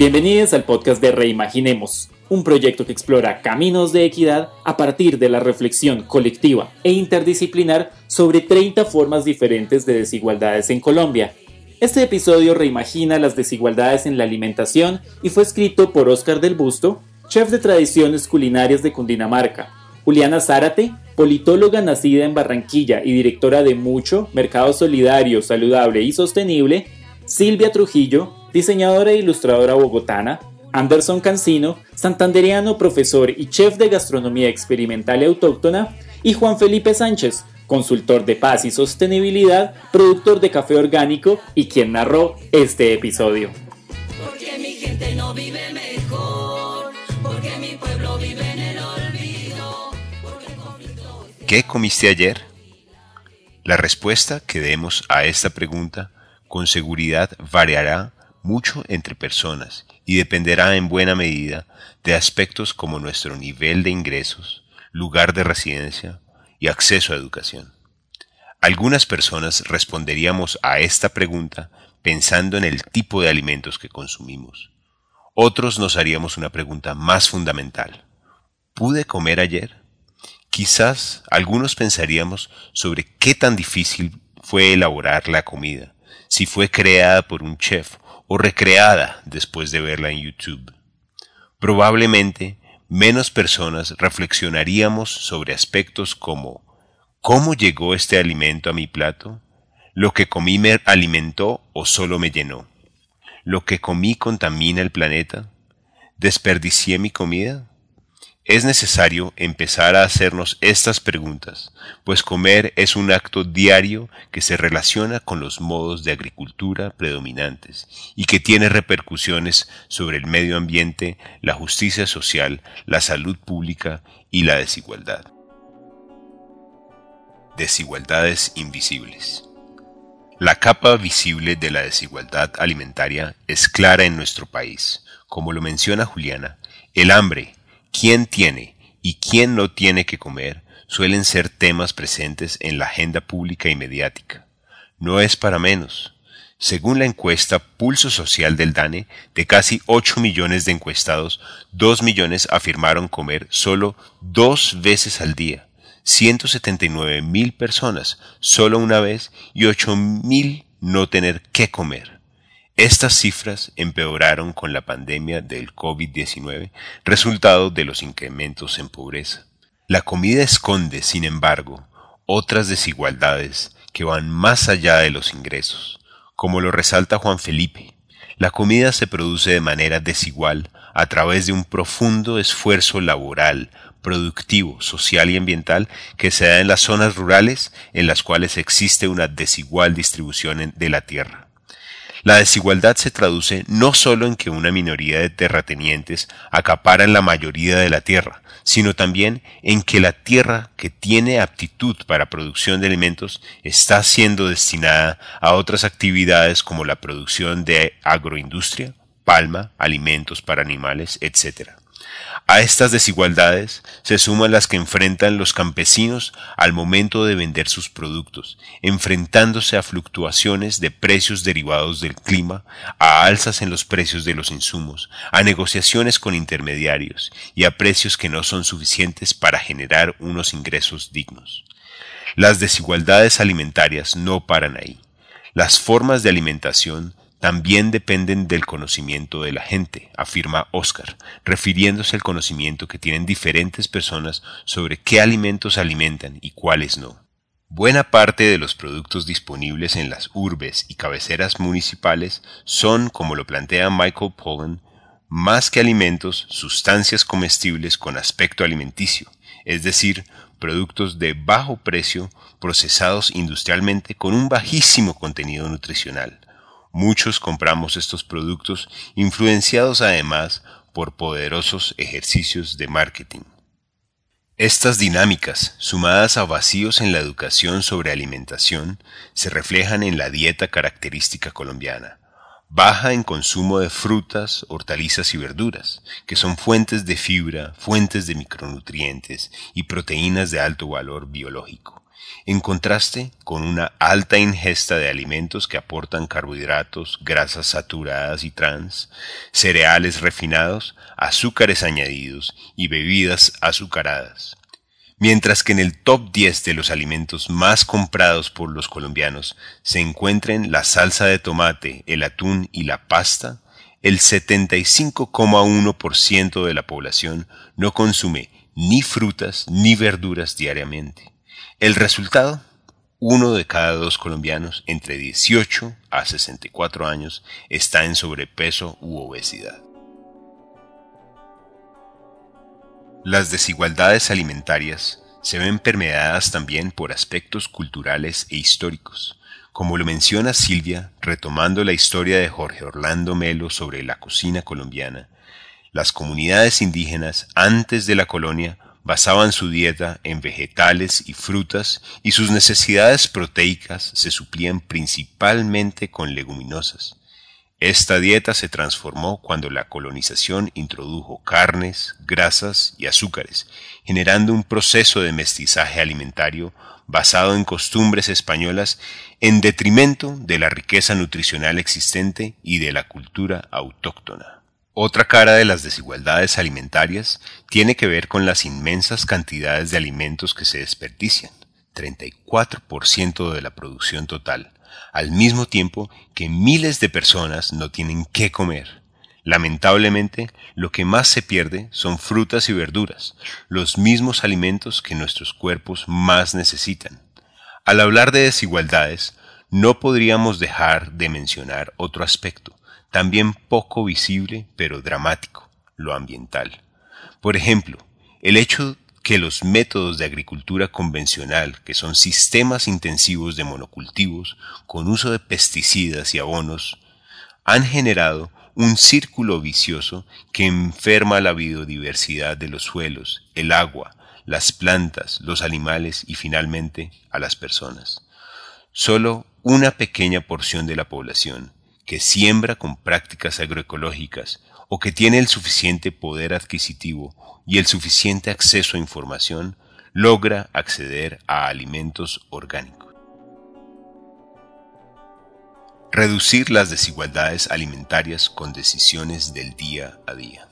Bienvenidos al podcast de Reimaginemos, un proyecto que explora caminos de equidad a partir de la reflexión colectiva e interdisciplinar sobre 30 formas diferentes de desigualdades en Colombia. Este episodio reimagina las desigualdades en la alimentación y fue escrito por Oscar del Busto, chef de tradiciones culinarias de Cundinamarca, Juliana Zárate, politóloga nacida en Barranquilla y directora de Mucho, Mercado Solidario, Saludable y Sostenible, Silvia Trujillo, diseñadora e ilustradora bogotana, Anderson Cancino, santanderiano, profesor y chef de gastronomía experimental y autóctona, y Juan Felipe Sánchez, consultor de paz y sostenibilidad, productor de café orgánico y quien narró este episodio. Porque mi gente no vive mejor, porque mi pueblo vive en el olvido, porque el conflicto hoy se ¿Qué comiste ayer? La respuesta que demos a esta pregunta con seguridad variará mucho entre personas y dependerá en buena medida de aspectos como nuestro nivel de ingresos, lugar de residencia y acceso a educación. Algunas personas responderíamos a esta pregunta pensando en el tipo de alimentos que consumimos. Otros nos haríamos una pregunta más fundamental. ¿Pude comer ayer? Quizás algunos pensaríamos sobre qué tan difícil fue elaborar la comida, si fue creada por un chef o recreada después de verla en YouTube. Probablemente menos personas reflexionaríamos sobre aspectos como ¿cómo llegó este alimento a mi plato? ¿Lo que comí me alimentó o solo me llenó? ¿Lo que comí contamina el planeta? ¿Desperdicié mi comida? Es necesario empezar a hacernos estas preguntas, pues comer es un acto diario que se relaciona con los modos de agricultura predominantes y que tiene repercusiones sobre el medio ambiente, la justicia social, la salud pública y la desigualdad. Desigualdades invisibles. La capa visible de la desigualdad alimentaria es clara en nuestro país. Como lo menciona Juliana, el hambre, quién tiene y quién no tiene que comer suelen ser temas presentes en la agenda pública y mediática. No es para menos. Según la encuesta Pulso Social del DANE, de casi 8 millones de encuestados, 2 millones afirmaron comer solo dos veces al día, 179 mil personas solo una vez y 8 mil no tener qué comer. Estas cifras empeoraron con la pandemia del COVID-19, resultado de los incrementos en pobreza. La comida esconde, sin embargo, otras desigualdades que van más allá de los ingresos. Como lo resalta Juan Felipe, la comida se produce de manera desigual a través de un profundo esfuerzo laboral, productivo, social y ambiental que se da en las zonas rurales en las cuales existe una desigual distribución de la tierra. La desigualdad se traduce no solo en que una minoría de terratenientes acaparan la mayoría de la tierra, sino también en que la tierra que tiene aptitud para producción de alimentos está siendo destinada a otras actividades como la producción de agroindustria, palma, alimentos para animales, etc. A estas desigualdades se suman las que enfrentan los campesinos al momento de vender sus productos, enfrentándose a fluctuaciones de precios derivados del clima, a alzas en los precios de los insumos, a negociaciones con intermediarios y a precios que no son suficientes para generar unos ingresos dignos. Las desigualdades alimentarias no paran ahí. Las formas de alimentación también dependen del conocimiento de la gente, afirma Oscar, refiriéndose al conocimiento que tienen diferentes personas sobre qué alimentos alimentan y cuáles no. Buena parte de los productos disponibles en las urbes y cabeceras municipales son, como lo plantea Michael Pollan, más que alimentos, sustancias comestibles con aspecto alimenticio, es decir, productos de bajo precio procesados industrialmente con un bajísimo contenido nutricional. Muchos compramos estos productos influenciados además por poderosos ejercicios de marketing. Estas dinámicas, sumadas a vacíos en la educación sobre alimentación, se reflejan en la dieta característica colombiana, baja en consumo de frutas, hortalizas y verduras, que son fuentes de fibra, fuentes de micronutrientes y proteínas de alto valor biológico en contraste con una alta ingesta de alimentos que aportan carbohidratos, grasas saturadas y trans, cereales refinados, azúcares añadidos y bebidas azucaradas. Mientras que en el top 10 de los alimentos más comprados por los colombianos se encuentren la salsa de tomate, el atún y la pasta, el 75,1% de la población no consume ni frutas ni verduras diariamente. El resultado, uno de cada dos colombianos entre 18 a 64 años está en sobrepeso u obesidad. Las desigualdades alimentarias se ven permeadas también por aspectos culturales e históricos, como lo menciona Silvia retomando la historia de Jorge Orlando Melo sobre la cocina colombiana. Las comunidades indígenas antes de la colonia basaban su dieta en vegetales y frutas y sus necesidades proteicas se suplían principalmente con leguminosas. Esta dieta se transformó cuando la colonización introdujo carnes, grasas y azúcares, generando un proceso de mestizaje alimentario basado en costumbres españolas en detrimento de la riqueza nutricional existente y de la cultura autóctona. Otra cara de las desigualdades alimentarias tiene que ver con las inmensas cantidades de alimentos que se desperdician, 34% de la producción total, al mismo tiempo que miles de personas no tienen qué comer. Lamentablemente, lo que más se pierde son frutas y verduras, los mismos alimentos que nuestros cuerpos más necesitan. Al hablar de desigualdades, no podríamos dejar de mencionar otro aspecto, también poco visible pero dramático, lo ambiental. Por ejemplo, el hecho que los métodos de agricultura convencional, que son sistemas intensivos de monocultivos con uso de pesticidas y abonos, han generado un círculo vicioso que enferma la biodiversidad de los suelos, el agua, las plantas, los animales y finalmente a las personas. Solo una pequeña porción de la población, que siembra con prácticas agroecológicas o que tiene el suficiente poder adquisitivo y el suficiente acceso a información, logra acceder a alimentos orgánicos. Reducir las desigualdades alimentarias con decisiones del día a día.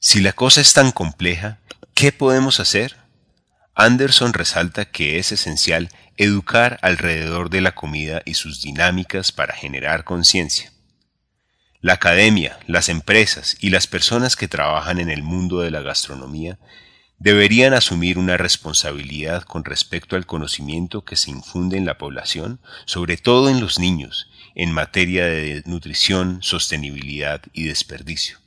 Si la cosa es tan compleja, ¿qué podemos hacer? Anderson resalta que es esencial educar alrededor de la comida y sus dinámicas para generar conciencia. La academia, las empresas y las personas que trabajan en el mundo de la gastronomía deberían asumir una responsabilidad con respecto al conocimiento que se infunde en la población, sobre todo en los niños, en materia de nutrición, sostenibilidad y desperdicio.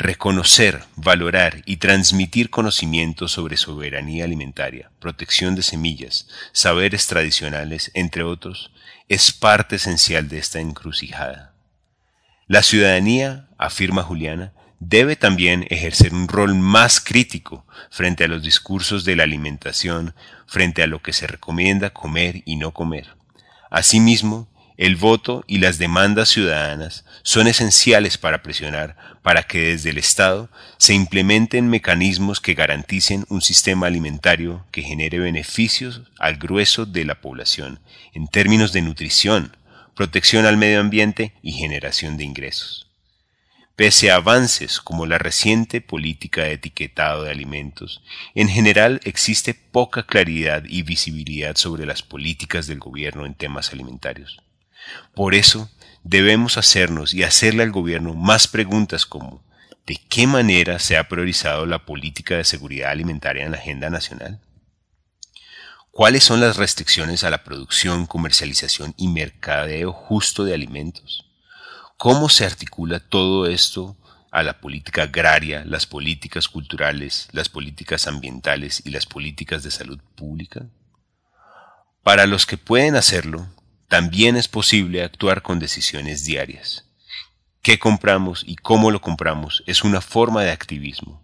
Reconocer, valorar y transmitir conocimiento sobre soberanía alimentaria, protección de semillas, saberes tradicionales, entre otros, es parte esencial de esta encrucijada. La ciudadanía, afirma Juliana, debe también ejercer un rol más crítico frente a los discursos de la alimentación, frente a lo que se recomienda comer y no comer. Asimismo, el voto y las demandas ciudadanas son esenciales para presionar para que desde el Estado se implementen mecanismos que garanticen un sistema alimentario que genere beneficios al grueso de la población en términos de nutrición, protección al medio ambiente y generación de ingresos. Pese a avances como la reciente política de etiquetado de alimentos, en general existe poca claridad y visibilidad sobre las políticas del gobierno en temas alimentarios. Por eso debemos hacernos y hacerle al gobierno más preguntas como ¿de qué manera se ha priorizado la política de seguridad alimentaria en la agenda nacional? ¿Cuáles son las restricciones a la producción, comercialización y mercadeo justo de alimentos? ¿Cómo se articula todo esto a la política agraria, las políticas culturales, las políticas ambientales y las políticas de salud pública? Para los que pueden hacerlo, también es posible actuar con decisiones diarias. qué compramos y cómo lo compramos es una forma de activismo.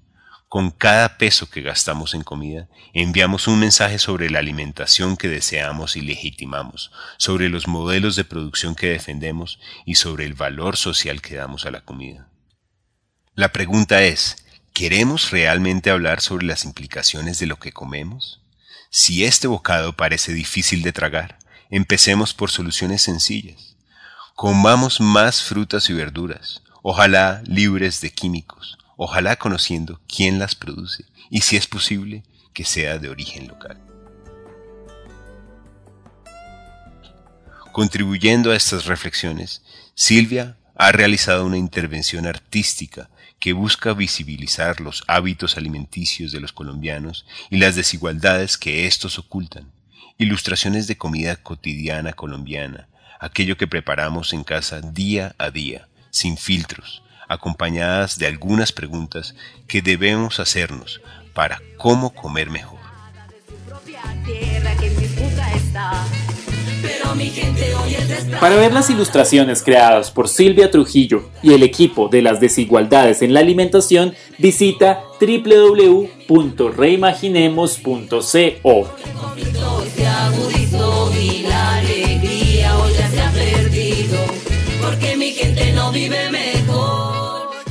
Con cada peso que gastamos en comida, enviamos un mensaje sobre la alimentación que deseamos y legitimamos, sobre los modelos de producción que defendemos y sobre el valor social que damos a la comida. La pregunta es, ¿queremos realmente hablar sobre las implicaciones de lo que comemos? Si este bocado parece difícil de tragar, empecemos por soluciones sencillas. Comamos más frutas y verduras, ojalá libres de químicos, ojalá conociendo quién las produce y si es posible que sea de origen local. Contribuyendo a estas reflexiones, Silvia ha realizado una intervención artística que busca visibilizar los hábitos alimenticios de los colombianos y las desigualdades que éstos ocultan. Ilustraciones de comida cotidiana colombiana, aquello que preparamos en casa día a día, sin filtros, acompañadas de algunas preguntas que debemos hacernos para cómo comer mejor. Para ver las ilustraciones creadas por Silvia Trujillo y el equipo de las desigualdades en la alimentación, visita www.reimaginemos.co.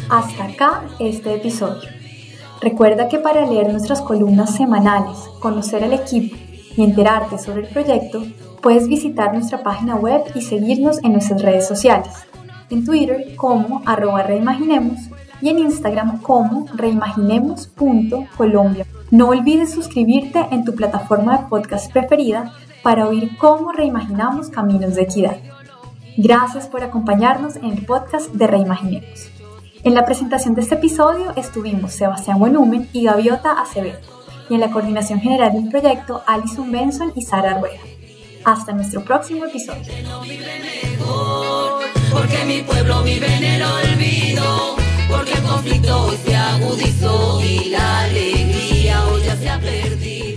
Hasta acá este episodio. Recuerda que para leer nuestras columnas semanales, conocer al equipo y enterarte sobre el proyecto, puedes visitar nuestra página web y seguirnos en nuestras redes sociales. En Twitter como arroba reimaginemos y en Instagram como reimaginemos.colombia. No olvides suscribirte en tu plataforma de podcast preferida para oír cómo reimaginamos caminos de equidad. Gracias por acompañarnos en el podcast de Reimaginemos. En la presentación de este episodio estuvimos Sebastián Buenumen y Gaviota Acevedo, y en la coordinación general del proyecto Alison Benson y Sara Rueda. Hasta nuestro próximo episodio. Porque mi pueblo vive en el olvido, porque el conflicto hoy se agudizó y la alegría hoy ya se ha perdido.